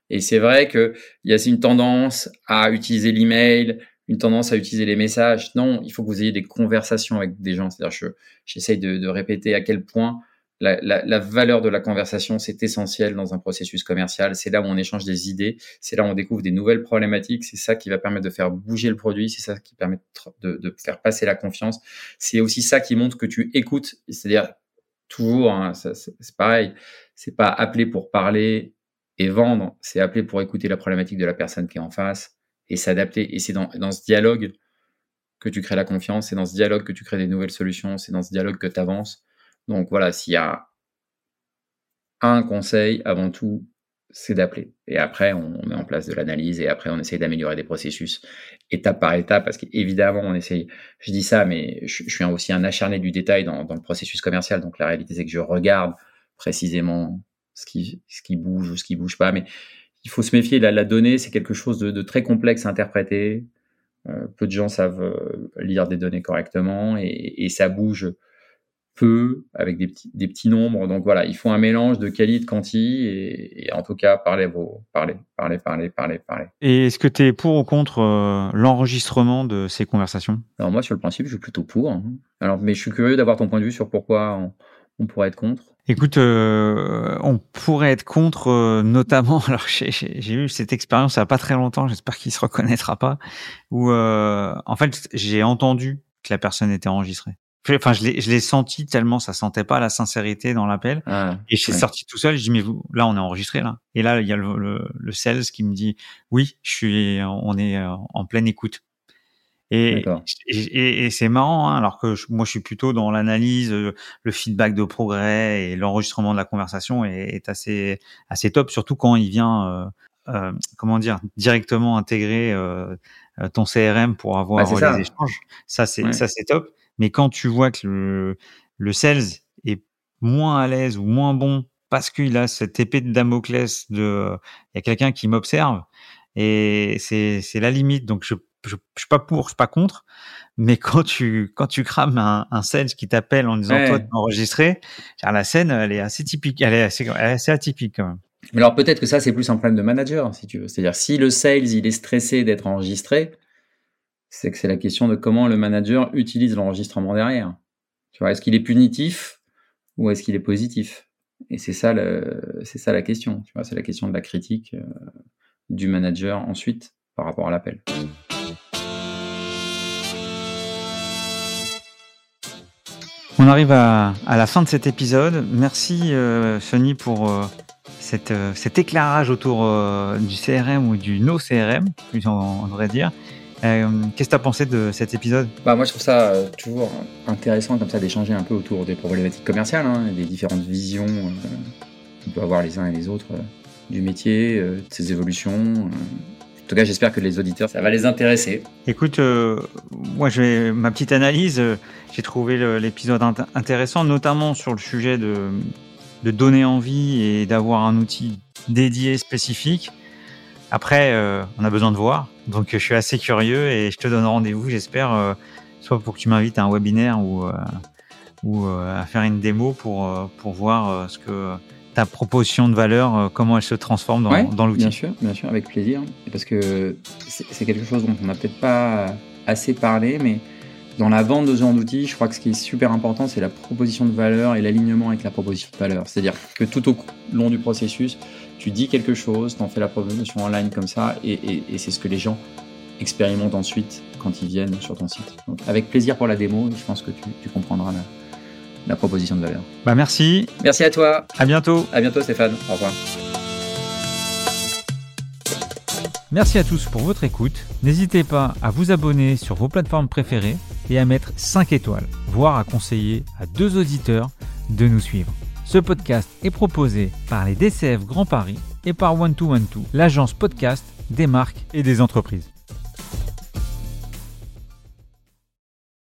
Et c'est vrai qu'il y a une tendance à utiliser l'email, une tendance à utiliser les messages. Non, il faut que vous ayez des conversations avec des gens. C'est-à-dire, j'essaye de, de répéter à quel point la, valeur de la conversation, c'est essentiel dans un processus commercial. C'est là où on échange des idées, c'est là où on découvre des nouvelles problématiques. C'est ça qui va permettre de faire bouger le produit, c'est ça qui permet de, faire passer la confiance. C'est aussi ça qui montre que tu écoutes. C'est-à-dire toujours, hein, c'est pareil, c'est pas appeler pour parler et vendre, c'est appeler pour écouter la problématique de la personne qui est en face et s'adapter. Et c'est dans, dans ce dialogue que tu crées la confiance, c'est dans ce dialogue que tu crées des nouvelles solutions, c'est dans ce dialogue que tu avances. Donc voilà, s'il y a un conseil, avant tout, c'est d'appeler. Et après, on, met en place de l'analyse et après, on essaye d'améliorer des processus étape par étape parce qu'évidemment, on essaye, je dis ça, mais je, suis aussi un acharné du détail dans, le processus commercial. Donc la réalité, c'est que je regarde précisément ce qui, ce qui bouge ou ce qui bouge pas. Mais il faut se méfier. La, donnée, c'est quelque chose de, très complexe à interpréter. Euh, peu de gens savent euh, lire des données correctement et ça bouge peu, avec des petits, des petits nombres. Donc voilà, il faut un mélange de quali, de quanti, et, en tout cas, parlez vos, parlez, parlez, parlez, parlez, parlez. Et est-ce que tu es pour ou contre euh, l'enregistrement de ces conversations? Alors moi, sur le principe, je suis plutôt pour. Hein. Alors, mais je suis curieux d'avoir ton point de vue sur pourquoi on, on pourrait être contre. Écoute, euh, on pourrait être contre, euh, notamment. Alors, j'ai eu cette expérience il n'y a pas très longtemps. J'espère qu'il se reconnaîtra pas. Où, en fait, j'ai entendu que la personne était enregistrée. Enfin, je l'ai, je l'ai senti tellement ça sentait pas la sincérité dans l'appel. Ah, et je suis sorti tout seul. Je dis mais vous, là on est enregistré là. Et là il y a le, le, le sales qui me dit oui, je suis, on est euh, en pleine écoute. Et, et, et, c'est marrant, hein, alors que moi je suis plutôt dans l'analyse, euh, le feedback de progrès et l'enregistrement de la conversation est, est, assez assez top, surtout quand il vient, euh, euh comment dire, directement intégrer euh, ton CRM pour avoir bah, les échanges. Ça c'est ça c'est top. Mais quand tu vois que le, le sales est moins à l'aise ou moins bon parce qu'il a cette épée de Damoclès de, il y a quelqu'un qui m'observe et c'est, c'est la limite. Donc je, je, suis pas pour, je suis pas contre. Mais quand tu, quand tu crames un, un sales qui t'appelle en disant toi, tu enregistré, la scène, elle est assez typique, elle est assez, elle est assez atypique quand même. Mais alors peut-être que ça, c'est plus un problème de manager, si tu veux. C'est-à-dire, si le sales, il est stressé d'être enregistré, c'est que c'est la question de comment le manager utilise l'enregistrement derrière. Tu vois, est-ce qu'il est punitif ou est-ce qu'il est positif? Et c'est ça, c'est ça la question. Tu vois, c'est la question de la critique euh, du manager ensuite par rapport à l'appel. On arrive à, la fin de cet épisode. Merci euh, pour euh, cette, cet éclairage autour du CRM ou du no CRM, on, on devrait dire. Euh, qu'est-ce que tu as pensé de cet épisode? Bah, Moi, je trouve ça euh, toujours intéressant comme ça d'échanger un peu autour des problématiques commerciales, hein, des différentes visions euh, qu'on peut avoir les uns et les autres du métier, de ses évolutions. En tout cas, j'espère que les auditeurs, ça va les intéresser. Écoute, moi, j'ai ma petite analyse. j'ai trouvé l'épisode intéressant, notamment sur le sujet de, de donner envie et d'avoir un outil dédié spécifique. Après, on a besoin de voir. Donc je suis assez curieux et je te donne rendez-vous, j'espère, euh, soit pour que tu m'invites à un webinaire ou, euh, ou euh, à faire une démo pour, pour voir ce que ta proposition de valeur, comment elle se transforme dans, dans l'outil. Bien sûr, bien sûr, avec plaisir. Parce que c'est quelque chose dont on n'a peut-être pas assez parlé, mais dans la vente de ce genre d'outils, je crois que ce qui est super important, c'est la proposition de valeur et l'alignement avec la proposition de valeur. C'est-à-dire que tout au long du processus, tu dis quelque chose, tu en fais la promotion en ligne comme ça, et, c'est ce que les gens expérimentent ensuite quand ils viennent sur ton site. Donc, avec plaisir pour la démo, je pense que tu, comprendras la, proposition de valeur. Bah merci. Merci à toi. À bientôt. À bientôt Stéphane. Au revoir. Merci à tous pour votre écoute. N'hésitez pas à vous abonner sur vos plateformes préférées et à mettre 5 étoiles, voire à conseiller à deux auditeurs de nous suivre. Ce podcast est proposé par les DCF Grand Paris et par One2One2, l'agence podcast des marques et des entreprises.